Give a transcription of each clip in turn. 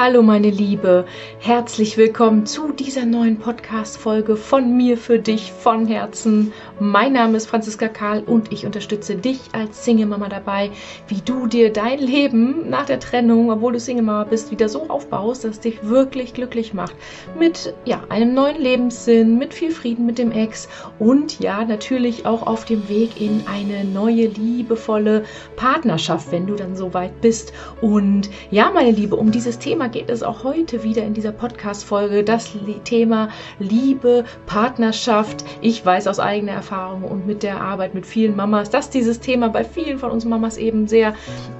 Hallo meine Liebe, herzlich willkommen zu dieser neuen Podcast-Folge von mir für dich von Herzen. Mein Name ist Franziska Karl und ich unterstütze dich als Single-Mama dabei, wie du dir dein Leben nach der Trennung, obwohl du Single-Mama bist, wieder so aufbaust, dass es dich wirklich glücklich macht. Mit ja, einem neuen Lebenssinn, mit viel Frieden mit dem Ex und ja, natürlich auch auf dem Weg in eine neue, liebevolle Partnerschaft, wenn du dann so weit bist. Und ja, meine Liebe, um dieses Thema geht es auch heute wieder in dieser Podcast-Folge. Das Thema Liebe, Partnerschaft. Ich weiß aus eigener Erfahrung und mit der Arbeit mit vielen Mamas, dass dieses Thema bei vielen von uns Mamas eben sehr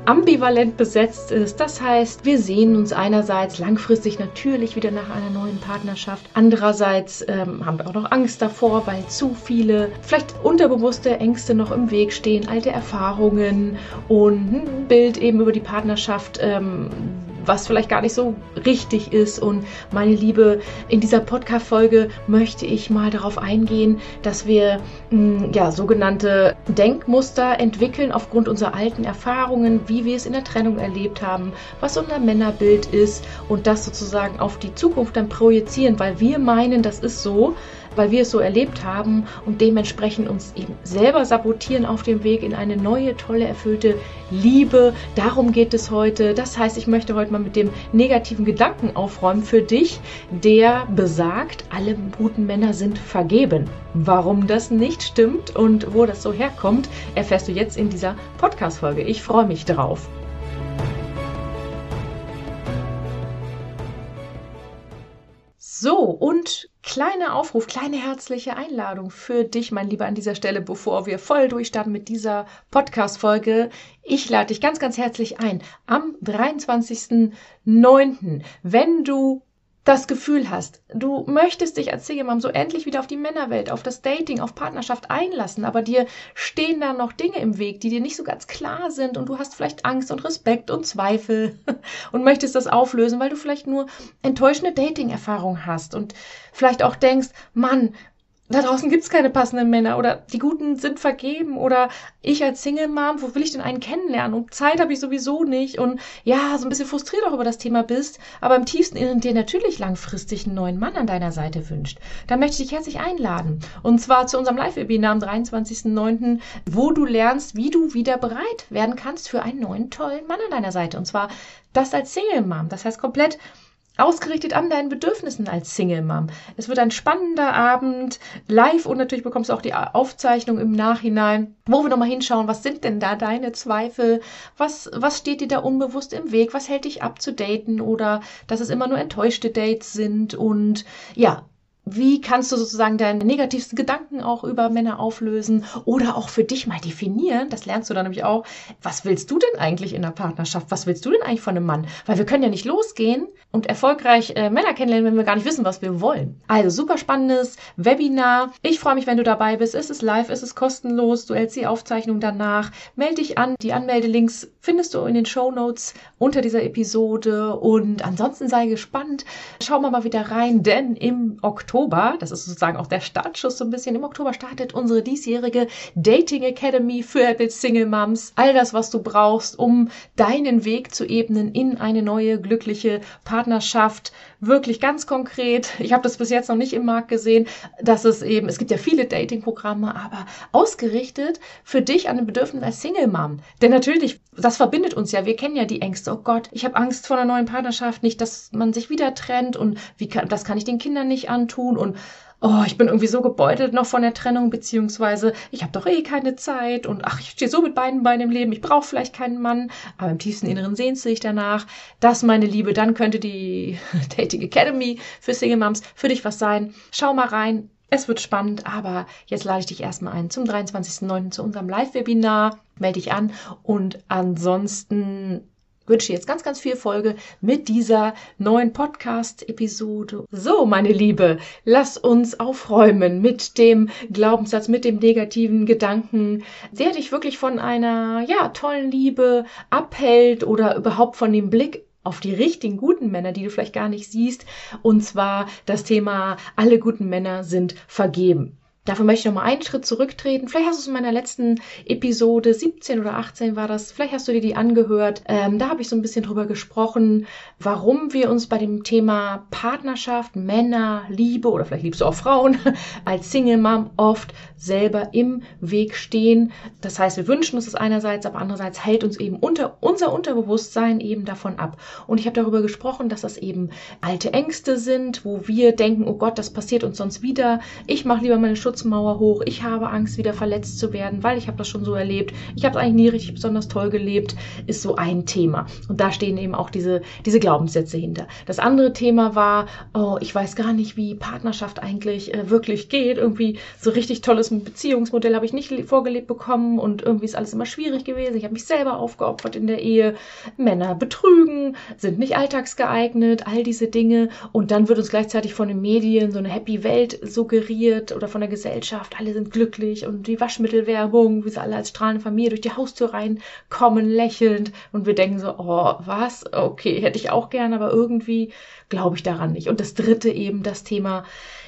ambivalent besetzt ist. Das heißt, wir sehen uns einerseits langfristig natürlich wieder nach einer neuen Partnerschaft. Andererseits ähm, haben wir auch noch Angst davor, weil zu viele, vielleicht unterbewusste Ängste noch im Weg stehen, alte Erfahrungen und ein Bild eben über die Partnerschaft, ähm, was vielleicht gar nicht so richtig ist. Und meine Liebe, in dieser Podcast-Folge möchte ich mal darauf eingehen, dass wir mh, hm, ja, sogenannte Denkmuster entwickeln aufgrund unserer alten Erfahrungen, wie wir es in der Trennung erlebt haben, was unser Männerbild ist und das sozusagen auf die Zukunft dann projizieren, weil wir meinen, das ist so, weil wir es so erlebt haben und dementsprechend uns eben selber sabotieren auf dem Weg in eine neue, tolle, erfüllte Liebe. Darum geht es heute. Das heißt, ich möchte heute mal mit dem negativen Gedanken aufräumen für dich, der besagt, alle guten Männer sind vergeben. Warum das nicht stimmt und wo das so herkommt, erfährst du jetzt in dieser Podcast-Folge. Ich freue mich drauf. So, und kleiner Aufruf, kleine herzliche Einladung für dich, mein Lieber, an dieser Stelle, bevor wir voll durchstarten mit dieser Podcast-Folge. Ich lade dich ganz, ganz herzlich ein. Am 23.09., wenn du das Gefühl hast, du möchtest dich als Single so endlich wieder auf die Männerwelt, auf das Dating, auf Partnerschaft einlassen, aber dir stehen da noch Dinge im Weg, die dir nicht so ganz klar sind und du hast vielleicht Angst und Respekt und Zweifel und möchtest das auflösen, weil du vielleicht nur enttäuschende Dating-Erfahrungen hast und vielleicht auch denkst, Mann, da draußen gibt's keine passenden Männer oder die Guten sind vergeben oder ich als Single-Mom, wo will ich denn einen kennenlernen? Und Zeit habe ich sowieso nicht und ja, so ein bisschen frustriert auch über das Thema bist, aber im tiefsten Inneren dir natürlich langfristig einen neuen Mann an deiner Seite wünscht. Da möchte ich dich herzlich einladen. Und zwar zu unserem Live-Webinar am 23.09., wo du lernst, wie du wieder bereit werden kannst für einen neuen, tollen Mann an deiner Seite. Und zwar das als Single-Mom. Das heißt komplett ausgerichtet an deinen Bedürfnissen als Single Mom. Es wird ein spannender Abend, live und natürlich bekommst du auch die Aufzeichnung im Nachhinein, wo wir nochmal hinschauen, was sind denn da deine Zweifel, was, was steht dir da unbewusst im Weg, was hält dich ab zu daten? Oder dass es immer nur enttäuschte Dates sind? Und ja, wie kannst du sozusagen deine negativsten Gedanken auch über Männer auflösen oder auch für dich mal definieren? Das lernst du dann nämlich auch. Was willst du denn eigentlich in der Partnerschaft? Was willst du denn eigentlich von einem Mann? Weil wir können ja nicht losgehen und erfolgreich äh, Männer kennenlernen, wenn wir gar nicht wissen, was wir wollen. Also super spannendes Webinar. Ich freue mich, wenn du dabei bist. Es ist live, es ist kostenlos. Du hältst die Aufzeichnung danach. Melde dich an. Die Anmeldelinks findest du in den Show Notes unter dieser Episode. Und ansonsten sei gespannt. Schau mal mal wieder rein, denn im Oktober Oktober, das ist sozusagen auch der Startschuss so ein bisschen, im Oktober startet unsere diesjährige Dating Academy für Apple Single Moms. All das, was du brauchst, um deinen Weg zu ebnen in eine neue, glückliche Partnerschaft. Wirklich ganz konkret. Ich habe das bis jetzt noch nicht im Markt gesehen, dass es eben, es gibt ja viele Dating-Programme, aber ausgerichtet für dich an den Bedürfnissen als Single Mom. Denn natürlich, das verbindet uns ja. Wir kennen ja die Ängste. Oh Gott, ich habe Angst vor einer neuen Partnerschaft, nicht, dass man sich wieder trennt und wie kann, das kann ich den Kindern nicht antun tun und oh, ich bin irgendwie so gebeutelt noch von der Trennung, beziehungsweise ich habe doch eh keine Zeit und ach, ich stehe so mit beiden Beinen im Leben, ich brauche vielleicht keinen Mann, aber im tiefsten Inneren sehnst du dich danach. Das, meine Liebe, dann könnte die Dating Academy für Single Moms für dich was sein. Schau mal rein. Es wird spannend, aber jetzt lade ich dich erstmal ein zum 23.09. zu unserem Live-Webinar. Melde dich an und ansonsten wünsche jetzt ganz, ganz viel Folge mit dieser neuen Podcast-Episode. So, meine Liebe, lass uns aufräumen mit dem Glaubenssatz, mit dem negativen Gedanken, der dich wirklich von einer, ja, tollen Liebe abhält oder überhaupt von dem Blick auf die richtigen guten Männer, die du vielleicht gar nicht siehst. Und zwar das Thema, alle guten Männer sind vergeben. Dafür möchte ich noch mal einen Schritt zurücktreten. Vielleicht hast du es in meiner letzten Episode 17 oder 18 war das. Vielleicht hast du dir die angehört. Ähm, da habe ich so ein bisschen drüber gesprochen, warum wir uns bei dem Thema Partnerschaft, Männer, Liebe oder vielleicht liebst du auch Frauen als Single Mom oft selber im Weg stehen. Das heißt, wir wünschen uns das einerseits, aber andererseits hält uns eben unter unser Unterbewusstsein eben davon ab. Und ich habe darüber gesprochen, dass das eben alte Ängste sind, wo wir denken, oh Gott, das passiert uns sonst wieder. Ich mache lieber meine Schutz Schutzmauer hoch. Ich habe Angst, wieder verletzt zu werden, weil ich habe das schon so erlebt. Ich habe es eigentlich nie richtig besonders toll gelebt, ist so ein Thema. Und da stehen eben auch diese, diese Glaubenssätze hinter. Das andere Thema war, oh, ich weiß gar nicht, wie Partnerschaft eigentlich äh, wirklich geht. Irgendwie so richtig tolles Beziehungsmodell habe ich nicht vorgelebt bekommen und irgendwie ist alles immer schwierig gewesen. Ich habe mich selber aufgeopfert in der Ehe. Männer betrügen, sind nicht alltagsgeeignet, all diese Dinge. Und dann wird uns gleichzeitig von den Medien so eine Happy Welt suggeriert oder von der Gesellschaft Gesellschaft, alle sind glücklich und die Waschmittelwerbung, wie sie alle als strahlende Familie durch die Haustür reinkommen, lächelnd und wir denken so, oh, was? Okay, hätte ich auch gern, aber irgendwie glaube ich daran nicht. Und das dritte eben das Thema,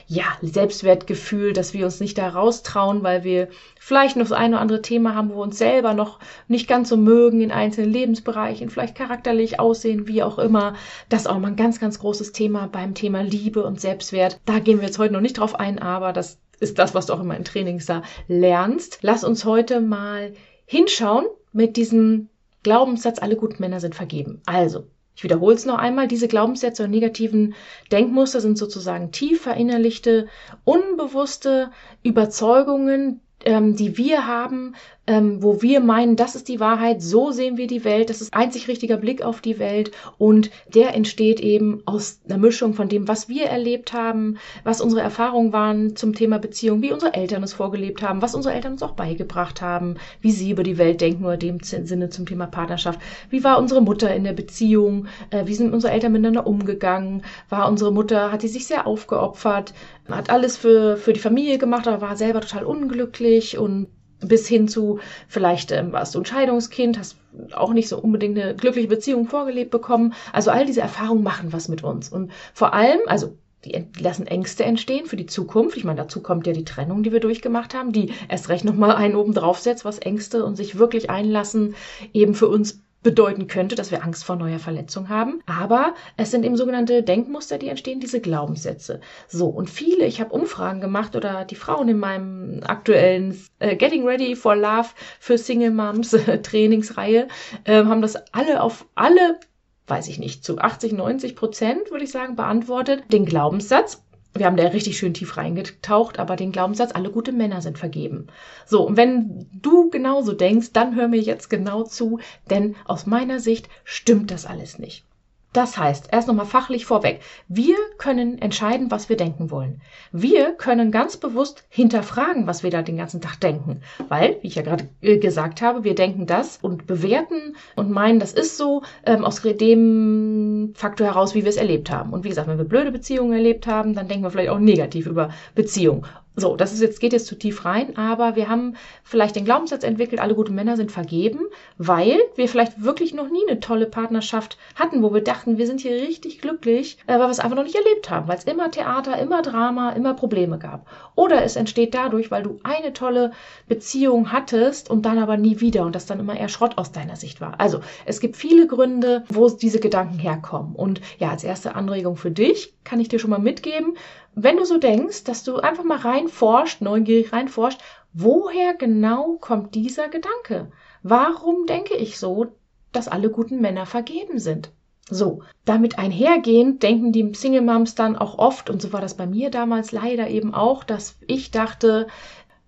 ja, Selbstwertgefühl, dass wir uns nicht da raustrauen, weil wir vielleicht noch das eine oder andere Thema haben, wo wir uns selber noch nicht ganz so mögen in einzelnen Lebensbereichen, vielleicht charakterlich aussehen, wie auch immer. Das ist auch mal ein ganz, ganz großes Thema beim Thema Liebe und Selbstwert. Da gehen wir jetzt heute noch nicht drauf ein, aber das ist das, was du auch in meinen Trainings da lernst. Lass uns heute mal hinschauen mit diesem Glaubenssatz, alle guten Männer sind vergeben. Also, ich wiederhole es noch einmal, diese Glaubenssätze und negativen Denkmuster sind sozusagen tief verinnerlichte, unbewusste Überzeugungen, ähm, die wir haben, ähm, wo wir meinen, das ist die Wahrheit, so sehen wir die Welt, das ist einzig richtiger Blick auf die Welt und der entsteht eben aus einer Mischung von dem, was wir erlebt haben, was unsere Erfahrungen waren zum Thema Beziehung, wie unsere Eltern es vorgelebt haben, was unsere Eltern uns auch beigebracht haben, wie sie über die Welt denken oder dem Sinne zum Thema Partnerschaft, wie war unsere Mutter in der Beziehung, äh, wie sind unsere Eltern miteinander umgegangen, war unsere Mutter, hat sie sich sehr aufgeopfert, hat alles für, für die Familie gemacht, aber war selber total unglücklich und bis hin zu, vielleicht ähm, warst du ein Scheidungskind, hast auch nicht so unbedingt eine glückliche Beziehung vorgelebt bekommen. Also all diese Erfahrungen machen was mit uns. Und vor allem, also die lassen Ängste entstehen für die Zukunft. Ich meine, dazu kommt ja die Trennung, die wir durchgemacht haben, die erst recht nochmal einen oben draufsetzt, was Ängste und sich wirklich einlassen eben für uns bedeuten könnte, dass wir Angst vor neuer Verletzung haben. Aber es sind eben sogenannte Denkmuster, die entstehen, diese Glaubenssätze. So, und viele, ich habe Umfragen gemacht oder die Frauen in meinem aktuellen äh, Getting Ready for Love für Single Moms äh, Trainingsreihe äh, haben das alle auf alle weiß ich nicht, zu 80, 90 Prozent, würde ich sagen, beantwortet. Den Glaubenssatz, wir haben da richtig schön tief reingetaucht, aber den Glaubenssatz, alle gute Männer sind vergeben. So, und wenn du genauso denkst, dann hör mir jetzt genau zu, denn aus meiner Sicht stimmt das alles nicht. Das heißt, erst nochmal fachlich vorweg. Wir können entscheiden, was wir denken wollen. Wir können ganz bewusst hinterfragen, was wir da den ganzen Tag denken. Weil, wie ich ja gerade äh, gesagt habe, wir denken das und bewerten und meinen, das ist so, ähm, aus dem Faktor heraus, wie wir es erlebt haben. Und wie gesagt, wenn wir blöde Beziehungen erlebt haben, dann denken wir vielleicht auch negativ über Beziehungen. So, das ist jetzt, geht jetzt zu tief rein, aber wir haben vielleicht den Glaubenssatz entwickelt, alle guten Männer sind vergeben, weil wir vielleicht wirklich noch nie eine tolle Partnerschaft hatten, wo wir dachten, wir sind hier richtig glücklich, äh, weil wir es einfach noch nicht erlebt haben, weil es immer Theater, immer Drama, immer Probleme gab. Oder es entsteht dadurch, weil du eine tolle Beziehung hattest und dann aber nie wieder und das dann immer eher Schrott aus deiner Sicht war. Also, es gibt viele Gründe, wo diese Gedanken herkommen. Und ja, als erste Anregung für dich kann ich dir schon mal mitgeben, wenn du so denkst, dass du einfach mal reinforscht, neugierig reinforscht, woher genau kommt dieser Gedanke? Warum denke ich so, dass alle guten Männer vergeben sind? So, damit einhergehend denken die Single Moms dann auch oft, und so war das bei mir damals leider eben auch, dass ich dachte,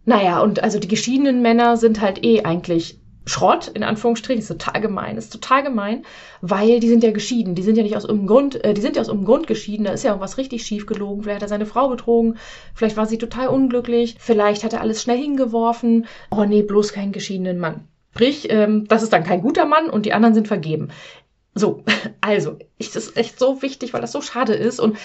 naja, und also die geschiedenen Männer sind halt eh eigentlich Schrott, in Anführungsstrichen, ist total gemein, ist total gemein, weil die sind ja geschieden, die sind ja nicht aus irgendeinem Grund, äh, die sind ja aus irgendeinem Grund geschieden, da ist ja irgendwas richtig schief gelogen, vielleicht hat er seine Frau betrogen, vielleicht war sie total unglücklich, vielleicht hat er alles schnell hingeworfen, oh nee, bloß keinen geschiedenen Mann. Sprich, ähm, das ist dann kein guter Mann und die anderen sind vergeben. So, also, ich, das ist echt so wichtig, weil das so schade ist. Und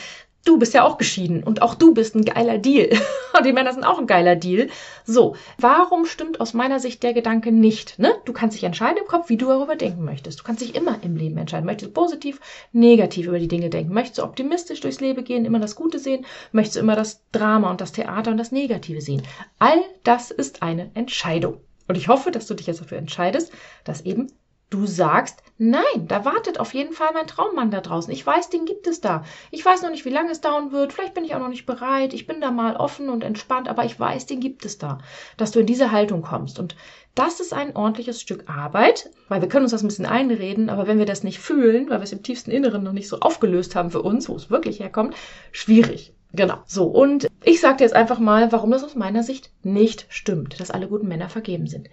du bist ja auch geschieden und auch du bist ein geiler Deal. Und die Männer sind auch ein geiler Deal. So, warum stimmt aus meiner Sicht der Gedanke nicht? Ne? Du kannst dich entscheiden im Kopf, wie du darüber denken möchtest. Du kannst dich immer im Leben entscheiden. Möchtest du positiv, negativ über die Dinge denken? Möchtest du optimistisch durchs Leben gehen, immer das Gute sehen? Möchtest du immer das Drama und das Theater und das Negative sehen? All das ist eine Entscheidung. Und ich hoffe, dass du dich jetzt dafür entscheidest, dass eben du sagst, nein, da wartet auf jeden Fall mein Traummann da draußen. Ich weiß, den gibt es da. Ich weiß noch nicht, wie lange es dauern wird. Vielleicht bin ich auch noch nicht bereit. Ich bin da mal offen und entspannt, aber ich weiß, den gibt es da. Dass du in diese Haltung kommst. Und das ist ein ordentliches Stück Arbeit, weil wir können uns das ein bisschen einreden, aber wenn wir das nicht fühlen, weil wir es im tiefsten Inneren noch nicht so aufgelöst haben für uns, wo es wirklich herkommt, schwierig. Genau. So, und ich sage dir jetzt einfach mal, warum das aus meiner Sicht nicht stimmt, dass alle guten Männer vergeben sind.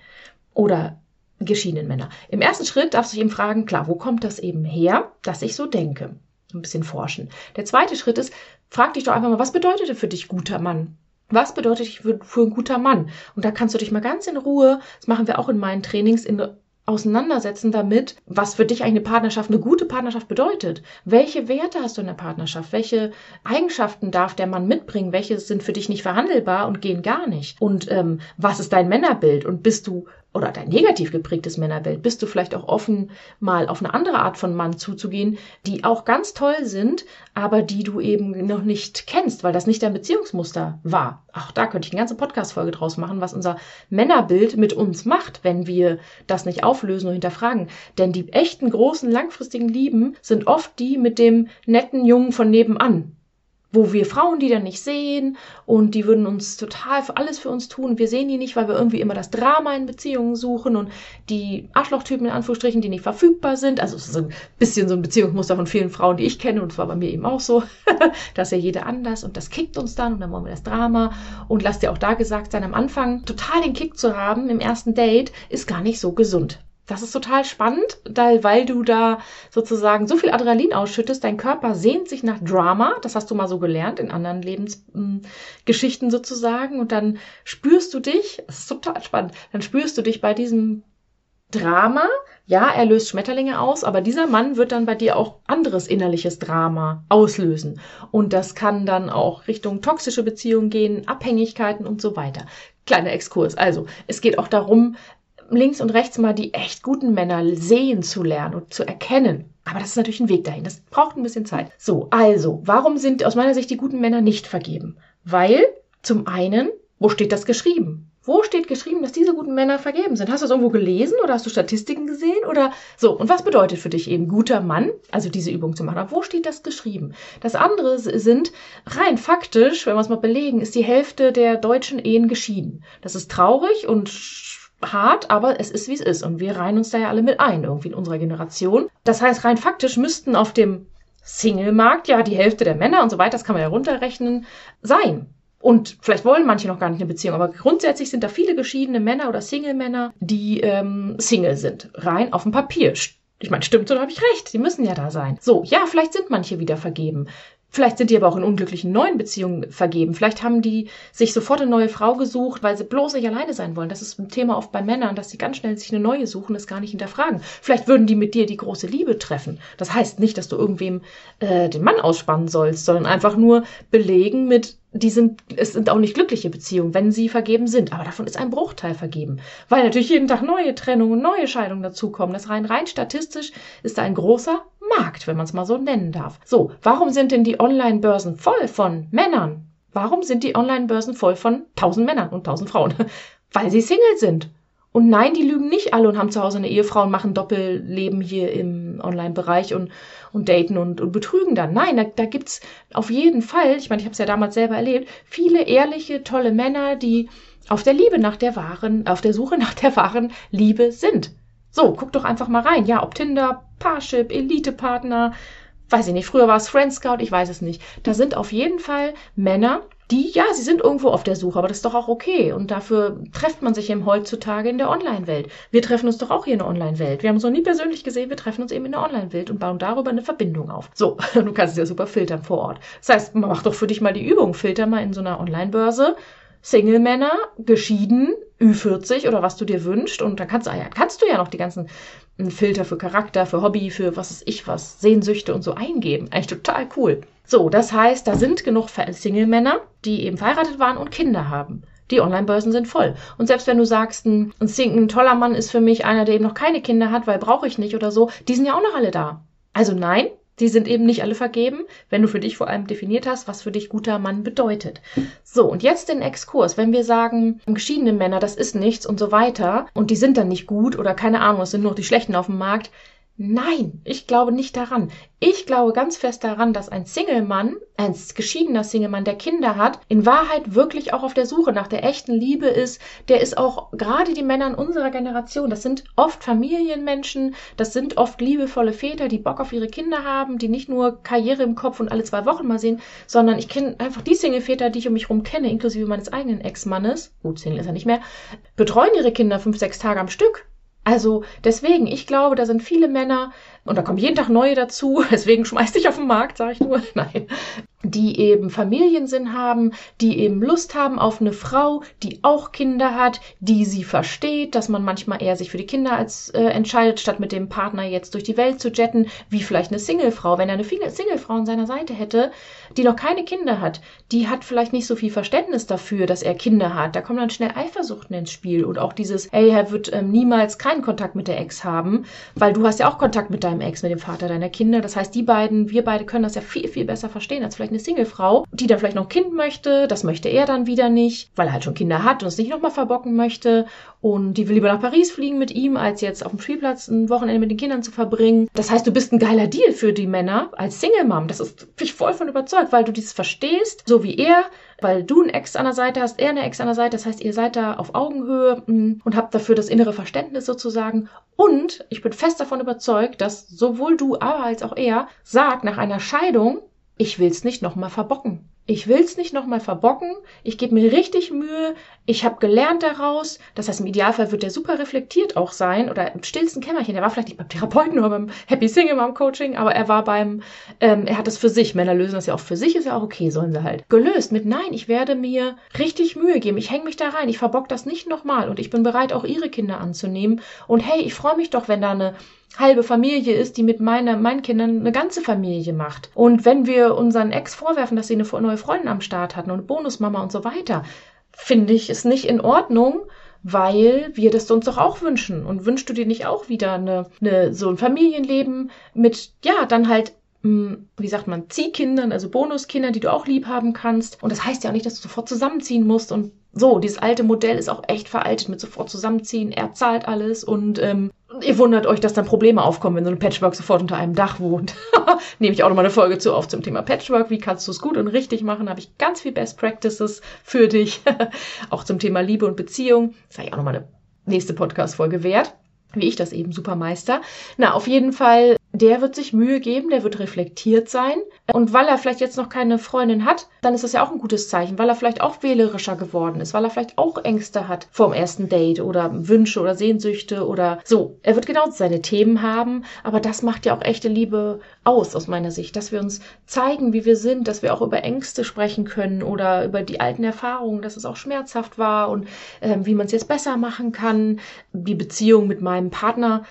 Oder geschiedenen Männer. Im ersten Schritt darfst du dich eben fragen, klar, wo kommt das eben her, dass ich so denke? Ein bisschen forschen. Der zweite Schritt ist, frag dich doch einfach mal, was bedeutet für dich guter Mann? Was bedeutet für, für ein guter Mann? Und da kannst du dich mal ganz in Ruhe, das machen wir auch in meinen Trainings, in auseinandersetzen damit, was für dich eine Partnerschaft, eine gute Partnerschaft bedeutet. Welche Werte hast du in der Partnerschaft? Welche Eigenschaften darf der Mann mitbringen? Welche sind für dich nicht verhandelbar und gehen gar nicht? Und ähm, was ist dein Männerbild? Und bist du oder dein negativ geprägtes Männerbild, bist du vielleicht auch offen, mal auf eine andere Art von Mann zuzugehen, die auch ganz toll sind, aber die du eben noch nicht kennst, weil das nicht dein Beziehungsmuster war. Auch da könnte ich eine ganze Podcast-Folge draus machen, was unser Männerbild mit uns macht, wenn wir das nicht auflösen und hinterfragen. Denn die echten, großen, langfristigen Lieben sind oft die mit dem netten Jungen von nebenan wo wir Frauen die dann nicht sehen und die würden uns total für alles für uns tun. Wir sehen die nicht, weil wir irgendwie immer das Drama in Beziehungen suchen und die Arschlochtypen in Anführungsstrichen, die nicht verfügbar sind. Also so ein bisschen so ein Beziehungsmuster von vielen Frauen, die ich kenne und zwar bei mir eben auch so. das ist ja jeder anders und das kickt uns dann und dann wollen wir das Drama und lasst dir auch da gesagt sein, am Anfang total den Kick zu haben im ersten Date ist gar nicht so gesund. Das ist total spannend, weil du da sozusagen so viel Adrenalin ausschüttest, dein Körper sehnt sich nach Drama, das hast du mal so gelernt in anderen Lebensgeschichten sozusagen, und dann spürst du dich, das ist total spannend, dann spürst du dich bei diesem Drama, ja, er löst Schmetterlinge aus, aber dieser Mann wird dann bei dir auch anderes innerliches Drama auslösen. Und das kann dann auch Richtung toxische Beziehungen gehen, Abhängigkeiten und so weiter. Kleiner Exkurs. Also, es geht auch darum, links und rechts mal die echt guten Männer sehen zu lernen und zu erkennen. Aber das ist natürlich ein Weg dahin. Das braucht ein bisschen Zeit. So, also, warum sind aus meiner Sicht die guten Männer nicht vergeben? Weil zum einen, wo steht das geschrieben? Wo steht geschrieben, dass diese guten Männer vergeben sind? Hast du das irgendwo gelesen oder hast du Statistiken gesehen oder so? Und was bedeutet für dich eben guter Mann, also diese Übung zu machen? Aber wo steht das geschrieben? Das andere sind rein faktisch, wenn wir es mal belegen, ist die Hälfte der deutschen Ehen geschieden. Das ist traurig und hart, aber es ist wie es ist und wir reihen uns da ja alle mit ein, irgendwie in unserer Generation. Das heißt, rein faktisch müssten auf dem Single-Markt ja die Hälfte der Männer und so weiter, das kann man ja runterrechnen, sein. Und vielleicht wollen manche noch gar nicht eine Beziehung, aber grundsätzlich sind da viele geschiedene Männer oder Single-Männer, die ähm, Single sind, rein auf dem Papier. Ich meine, stimmt so, da habe ich recht. Die müssen ja da sein. So, ja, vielleicht sind manche wieder vergeben. Vielleicht sind die aber auch in unglücklichen neuen Beziehungen vergeben. Vielleicht haben die sich sofort eine neue Frau gesucht, weil sie bloß nicht alleine sein wollen. Das ist ein Thema oft bei Männern, dass sie ganz schnell sich eine neue suchen, das gar nicht hinterfragen. Vielleicht würden die mit dir die große Liebe treffen. Das heißt nicht, dass du irgendwem äh, den Mann ausspannen sollst, sondern einfach nur belegen mit die sind, es sind auch nicht glückliche Beziehungen, wenn sie vergeben sind. Aber davon ist ein Bruchteil vergeben. Weil natürlich jeden Tag neue Trennungen, neue Scheidungen dazukommen. Das rein, rein statistisch ist da ein großer Markt, wenn man es mal so nennen darf. So, warum sind denn die Online-Börsen voll von Männern? Warum sind die Online-Börsen voll von tausend Männern und tausend Frauen? Weil sie Single sind. Und nein, die lügen nicht alle und haben zu Hause eine Ehefrau und machen Doppelleben hier im Online-Bereich und, und daten und, und betrügen dann. Nein, da, da gibt's auf jeden Fall, ich meine, ich habe es ja damals selber erlebt, viele ehrliche, tolle Männer, die auf der Liebe nach der wahren, auf der Suche nach der wahren Liebe sind. So, guck doch einfach mal rein. Ja, ob Tinder, Parship, Elite-Partner, weiß ich nicht, früher war es Friend Scout, ich weiß es nicht. Da sind auf jeden Fall Männer, die, ja, sie sind irgendwo auf der Suche, aber das ist doch auch okay. Und dafür trefft man sich eben heutzutage in der Online-Welt. Wir treffen uns doch auch hier in der Online-Welt. Wir haben uns noch nie persönlich gesehen, wir treffen uns eben in der Online-Welt und bauen darüber eine Verbindung auf. So, du kannst es ja super filtern vor Ort. Das heißt, man macht doch für dich mal die Übung. Filter mal in so einer Online-Börse Single-Männer, geschieden, Ü40 oder was du dir wünschst. Und da kannst, kannst du ja noch die ganzen Filter für Charakter, für Hobby, für was ist ich was, Sehnsüchte und so eingeben. Eigentlich total cool. So, das heißt, da sind genug Single-Männer, die eben verheiratet waren und Kinder haben. Die Online-Börsen sind voll. Und selbst wenn du sagst, ein, ein, ein toller Mann ist für mich einer, der eben noch keine Kinder hat, weil brauche ich nicht oder so, die sind ja auch noch alle da. Also nein, die sind eben nicht alle vergeben, wenn du für dich vor allem definiert hast, was für dich guter Mann bedeutet. So, und jetzt den Exkurs. Wenn wir sagen, geschiedene Männer, das ist nichts und so weiter, und die sind dann nicht gut oder keine Ahnung, es sind nur die Schlechten auf dem Markt, Nein, ich glaube nicht daran. Ich glaube ganz fest daran, dass ein Single-Mann, ein geschiedener Single-Mann, der Kinder hat, in Wahrheit wirklich auch auf der Suche nach der echten Liebe ist. Der ist auch gerade die Männer in unserer Generation. Das sind oft Familienmenschen. Das sind oft liebevolle Väter, die Bock auf ihre Kinder haben, die nicht nur Karriere im Kopf und alle zwei Wochen mal sehen, sondern ich kenne einfach die Single-Väter, die ich um mich herum kenne, inklusive meines eigenen Ex-Mannes. Gut, Single ist er nicht mehr. Betreuen ihre Kinder fünf, sechs Tage am Stück also deswegen, ich glaube, da sind viele Männer, und da kommen jeden Tag neue dazu, deswegen schmeiß dich auf den Markt, sage ich nur, nein, die eben Familiensinn haben, die eben Lust haben auf eine Frau, die auch Kinder hat, die sie versteht, dass man manchmal eher sich für die Kinder als äh, entscheidet, statt mit dem Partner jetzt durch die Welt zu jetten, wie vielleicht eine Singlefrau. Wenn er eine Singlefrau an seiner Seite hätte, die noch keine Kinder hat, die hat vielleicht nicht so viel Verständnis dafür, dass er Kinder hat. Da kommen dann schnell Eifersuchten ins Spiel und auch dieses, ey, er wird ähm, niemals keinen Kontakt mit der Ex haben, weil du hast ja auch Kontakt mit deinem Ex, mit dem Vater deiner Kinder. Das heißt, die beiden, wir beide können das ja viel, viel besser verstehen als vielleicht eine Singlefrau, die dann vielleicht noch ein Kind möchte, das möchte er dann wieder nicht, weil er halt schon Kinder hat und es nicht nochmal verbocken möchte und die will lieber nach Paris fliegen mit ihm, als jetzt auf dem Spielplatz ein Wochenende mit den Kindern zu verbringen. Das heißt, du bist ein geiler Deal für die Männer als Single-Mom. Das ist bin ich voll von überzeugt, weil du dieses verstehst, so wie er, weil du einen Ex an der Seite hast, er eine Ex an der Seite. Das heißt, ihr seid da auf Augenhöhe mm, und habt dafür das innere Verständnis sozusagen. Und ich bin fest davon überzeugt, dass sowohl du, aber als auch er sagt nach einer Scheidung, ich will's nicht nochmal verbocken. Ich will's nicht nochmal verbocken. Ich gebe mir richtig Mühe. Ich habe gelernt daraus. Das heißt, im Idealfall wird der super reflektiert auch sein oder im stillsten Kämmerchen. Er war vielleicht nicht beim Therapeuten oder beim Happy Single Mom Coaching, aber er war beim, ähm, er hat das für sich. Männer lösen das ja auch für sich, ist ja auch okay, sollen sie halt. Gelöst mit Nein, ich werde mir richtig Mühe geben. Ich hänge mich da rein. Ich verbock das nicht nochmal und ich bin bereit, auch ihre Kinder anzunehmen. Und hey, ich freue mich doch, wenn da eine halbe Familie ist, die mit meiner, meinen Kindern eine ganze Familie macht. Und wenn wir unseren Ex vorwerfen, dass sie eine neue Freundin am Start hatten und Bonusmama und so weiter, finde ich es nicht in Ordnung, weil wir das uns doch auch wünschen. Und wünschst du dir nicht auch wieder eine, eine, so ein Familienleben mit, ja, dann halt hm, wie sagt man, Ziehkindern, also Bonuskindern, die du auch lieb haben kannst. Und das heißt ja auch nicht, dass du sofort zusammenziehen musst und so, dieses alte Modell ist auch echt veraltet mit sofort zusammenziehen, er zahlt alles und ähm, ihr wundert euch, dass dann Probleme aufkommen, wenn so ein Patchwork sofort unter einem Dach wohnt. Nehme ich auch nochmal eine Folge zu auf zum Thema Patchwork. Wie kannst du es gut und richtig machen? Habe ich ganz viel Best Practices für dich. auch zum Thema Liebe und Beziehung. Das ich auch nochmal eine nächste Podcast-Folge wert wie ich das eben super meister. Na, auf jeden Fall der wird sich Mühe geben, der wird reflektiert sein. Und weil er vielleicht jetzt noch keine Freundin hat, dann ist das ja auch ein gutes Zeichen, weil er vielleicht auch wählerischer geworden ist, weil er vielleicht auch Ängste hat vorm ersten Date oder Wünsche oder Sehnsüchte oder so. Er wird genau seine Themen haben, aber das macht ja auch echte Liebe aus, aus meiner Sicht, dass wir uns zeigen, wie wir sind, dass wir auch über Ängste sprechen können oder über die alten Erfahrungen, dass es auch schmerzhaft war und äh, wie man es jetzt besser machen kann. Die Beziehung mit meinem Partner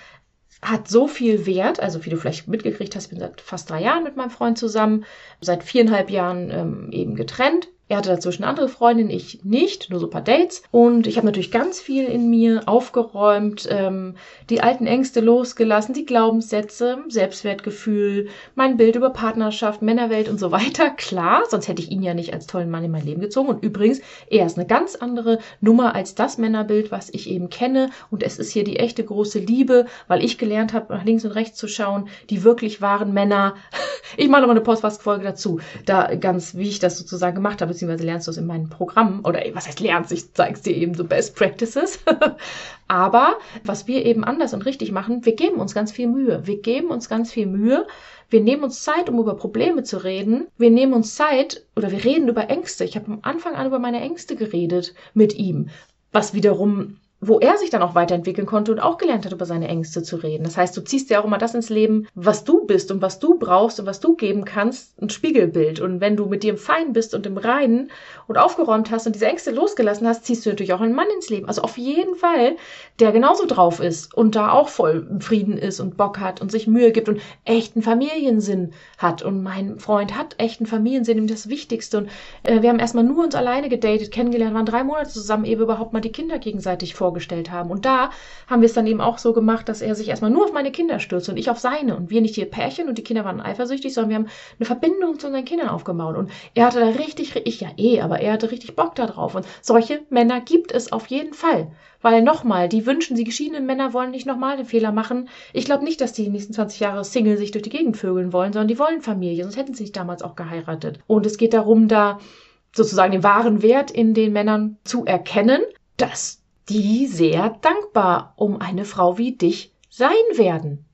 hat so viel Wert, also wie du vielleicht mitgekriegt hast, bin seit fast drei Jahren mit meinem Freund zusammen, seit viereinhalb Jahren ähm, eben getrennt er hatte dazwischen andere Freundinnen, ich nicht, nur so ein paar Dates. Und ich habe natürlich ganz viel in mir aufgeräumt, ähm, die alten Ängste losgelassen, die Glaubenssätze, Selbstwertgefühl, mein Bild über Partnerschaft, Männerwelt und so weiter. Klar, sonst hätte ich ihn ja nicht als tollen Mann in mein Leben gezogen. Und übrigens, er ist eine ganz andere Nummer als das Männerbild, was ich eben kenne. Und es ist hier die echte große Liebe, weil ich gelernt habe, nach links und rechts zu schauen, die wirklich wahren Männer. Ich mache nochmal eine Postfast-Folge dazu, da ganz, wie ich das sozusagen gemacht habe beziehungsweise lernst du es in meinen Programmen oder was heißt lernst, ich zeige dir eben so Best Practices. Aber was wir eben anders und richtig machen, wir geben uns ganz viel Mühe. Wir geben uns ganz viel Mühe. Wir nehmen uns Zeit, um über Probleme zu reden. Wir nehmen uns Zeit oder wir reden über Ängste. Ich habe am Anfang an über meine Ängste geredet mit ihm, was wiederum wo er sich dann auch weiterentwickeln konnte und auch gelernt hat, über seine Ängste zu reden. Das heißt, du ziehst ja auch immer das ins Leben, was du bist und was du brauchst und was du geben kannst, ein Spiegelbild. Und wenn du mit dir im Fein bist und im Reinen und aufgeräumt hast und diese Ängste losgelassen hast, ziehst du natürlich auch einen Mann ins Leben. Also auf jeden Fall, der genauso drauf ist und da auch voll im Frieden ist und Bock hat und sich Mühe gibt und echten Familiensinn hat. Und mein Freund hat echten Familiensinn, ihm das Wichtigste. Und äh, wir haben erstmal nur uns alleine gedatet, kennengelernt, waren drei Monate zusammen, wir überhaupt mal die Kinder gegenseitig vorgestellt haben. Und da haben wir es dann eben auch so gemacht, dass er sich erstmal nur auf meine Kinder stürzt und ich auf seine. Und wir nicht hier Pärchen und die Kinder waren eifersüchtig, sondern wir haben eine Verbindung zu unseren Kindern aufgebaut. Und er hatte da richtig, ich ja eh, aber er hatte richtig Bock da drauf. Und solche Männer gibt es auf jeden Fall. Weil nochmal, die wünschen, die geschiedenen Männer wollen nicht nochmal den Fehler machen. Ich glaube nicht, dass die nächsten 20 Jahre Single sich durch die Gegend vögeln wollen, sondern die wollen Familie, sonst hätten sie sich damals auch geheiratet. Und es geht darum, da sozusagen den wahren Wert in den Männern zu erkennen, dass die sehr dankbar um eine Frau wie dich sein werden.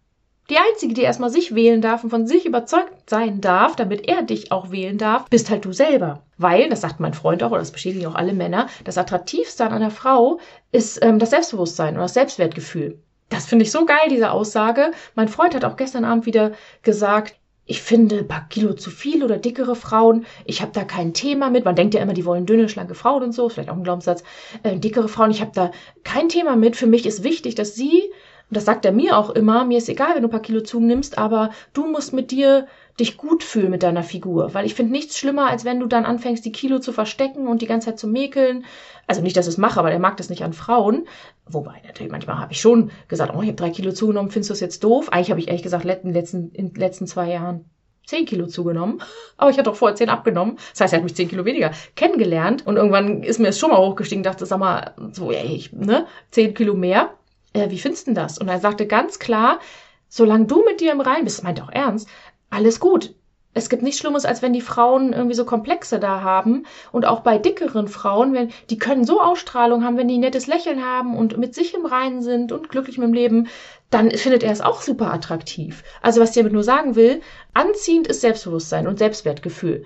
Die einzige, die erstmal sich wählen darf und von sich überzeugt sein darf, damit er dich auch wählen darf, bist halt du selber. Weil, das sagt mein Freund auch, oder das bestätigen auch alle Männer, das Attraktivste an einer Frau ist ähm, das Selbstbewusstsein und das Selbstwertgefühl. Das finde ich so geil, diese Aussage. Mein Freund hat auch gestern Abend wieder gesagt, ich finde ein paar Kilo zu viel oder dickere Frauen. Ich habe da kein Thema mit. Man denkt ja immer, die wollen dünne, schlanke Frauen und so. Vielleicht auch ein Glaubenssatz. Äh, dickere Frauen, ich habe da kein Thema mit. Für mich ist wichtig, dass sie und das sagt er mir auch immer, mir ist egal, wenn du ein paar Kilo zunimmst, aber du musst mit dir dich gut fühlen mit deiner Figur. Weil ich finde nichts schlimmer, als wenn du dann anfängst, die Kilo zu verstecken und die ganze Zeit zu mäkeln. Also nicht, dass ich es mache, aber er mag das nicht an Frauen. Wobei, natürlich, manchmal habe ich schon gesagt, oh, ich habe drei Kilo zugenommen, findest du das jetzt doof? Eigentlich habe ich ehrlich gesagt in den letzten, in den letzten zwei Jahren zehn Kilo zugenommen. Aber ich hatte doch vorher zehn abgenommen. Das heißt, er hat mich zehn Kilo weniger kennengelernt. Und irgendwann ist mir es schon mal hochgestiegen, dachte, sag mal, so, ey, ich, ne, zehn Kilo mehr äh, wie findest du das? Und er sagte ganz klar, solange du mit dir im Rein bist, meint auch ernst, alles gut. Es gibt nichts Schlimmes, als wenn die Frauen irgendwie so Komplexe da haben. Und auch bei dickeren Frauen, wenn, die können so Ausstrahlung haben, wenn die ein nettes Lächeln haben und mit sich im Reinen sind und glücklich mit dem Leben, dann findet er es auch super attraktiv. Also was ich damit nur sagen will, anziehend ist Selbstbewusstsein und Selbstwertgefühl.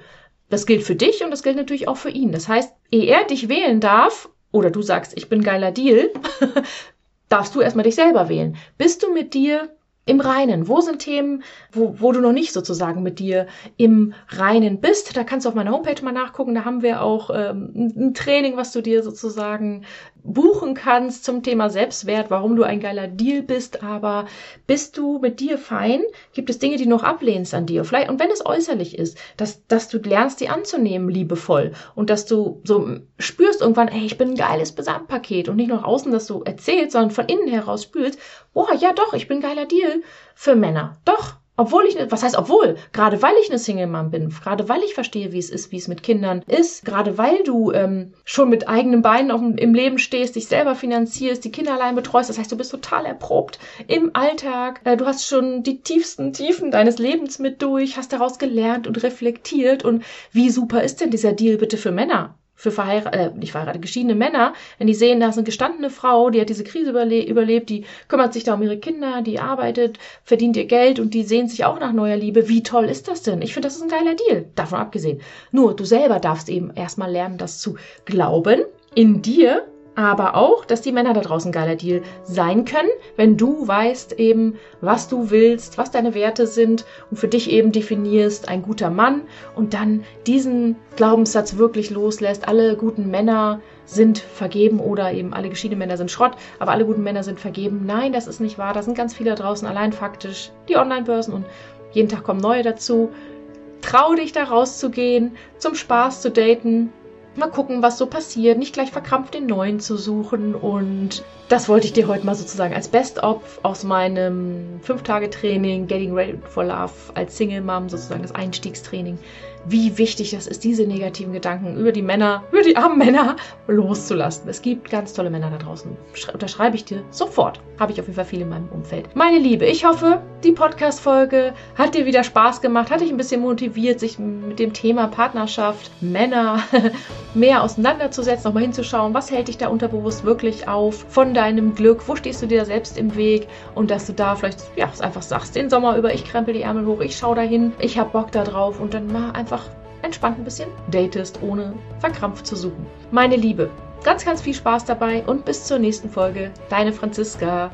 Das gilt für dich und das gilt natürlich auch für ihn. Das heißt, ehe er dich wählen darf, oder du sagst, ich bin geiler Deal, darfst du erstmal dich selber wählen. Bist du mit dir im Reinen? Wo sind Themen, wo, wo du noch nicht sozusagen mit dir im Reinen bist? Da kannst du auf meiner Homepage mal nachgucken. Da haben wir auch ähm, ein Training, was du dir sozusagen buchen kannst zum Thema Selbstwert, warum du ein geiler Deal bist, aber bist du mit dir fein? Gibt es Dinge, die du noch ablehnst an dir? Vielleicht, und wenn es äußerlich ist, dass, dass du lernst, die anzunehmen, liebevoll, und dass du so spürst irgendwann, ey, ich bin ein geiles Gesamtpaket und nicht nur außen, dass du erzählst, sondern von innen heraus spürst, oh ja doch, ich bin ein geiler Deal für Männer. Doch, obwohl ich, was heißt obwohl? Gerade weil ich eine Single-Mom bin, gerade weil ich verstehe, wie es ist, wie es mit Kindern ist, gerade weil du ähm, schon mit eigenen Beinen auf, im Leben stehst, dich selber finanzierst, die Kinder allein betreust, das heißt, du bist total erprobt im Alltag, äh, du hast schon die tiefsten Tiefen deines Lebens mit durch, hast daraus gelernt und reflektiert und wie super ist denn dieser Deal bitte für Männer? Für verheiratete, äh, nicht verheiratete, geschiedene Männer, wenn die sehen, da ist eine gestandene Frau, die hat diese Krise überle überlebt, die kümmert sich da um ihre Kinder, die arbeitet, verdient ihr Geld und die sehen sich auch nach neuer Liebe. Wie toll ist das denn? Ich finde, das ist ein geiler Deal, davon abgesehen. Nur, du selber darfst eben erstmal lernen, das zu glauben in dir aber auch, dass die Männer da draußen geiler Deal sein können, wenn du weißt eben, was du willst, was deine Werte sind und für dich eben definierst, ein guter Mann und dann diesen Glaubenssatz wirklich loslässt, alle guten Männer sind vergeben oder eben alle geschiedene Männer sind Schrott, aber alle guten Männer sind vergeben. Nein, das ist nicht wahr. Da sind ganz viele da draußen, allein faktisch die Online-Börsen und jeden Tag kommen neue dazu. Trau dich da rauszugehen, zum Spaß zu daten, mal gucken, was so passiert, nicht gleich verkrampft den neuen zu suchen. Und das wollte ich dir heute mal sozusagen als Best-of aus meinem 5-Tage-Training Getting Ready for Love als Single Mom, sozusagen das Einstiegstraining, wie wichtig das ist, diese negativen Gedanken über die Männer, über die armen Männer loszulassen. Es gibt ganz tolle Männer da draußen. Unterschreibe ich dir sofort. Habe ich auf jeden Fall viele in meinem Umfeld. Meine Liebe, ich hoffe, die Podcast-Folge hat dir wieder Spaß gemacht, hat dich ein bisschen motiviert, sich mit dem Thema Partnerschaft, Männer mehr auseinanderzusetzen, nochmal hinzuschauen, was hält dich da unterbewusst wirklich auf von deinem Glück, wo stehst du dir selbst im Weg und dass du da vielleicht ja, einfach sagst, den Sommer über, ich krempel die Ärmel hoch, ich schau dahin, ich hab Bock da drauf und dann mal einfach entspannt ein bisschen datest, ohne verkrampft zu suchen. Meine Liebe, ganz, ganz viel Spaß dabei und bis zur nächsten Folge. Deine Franziska.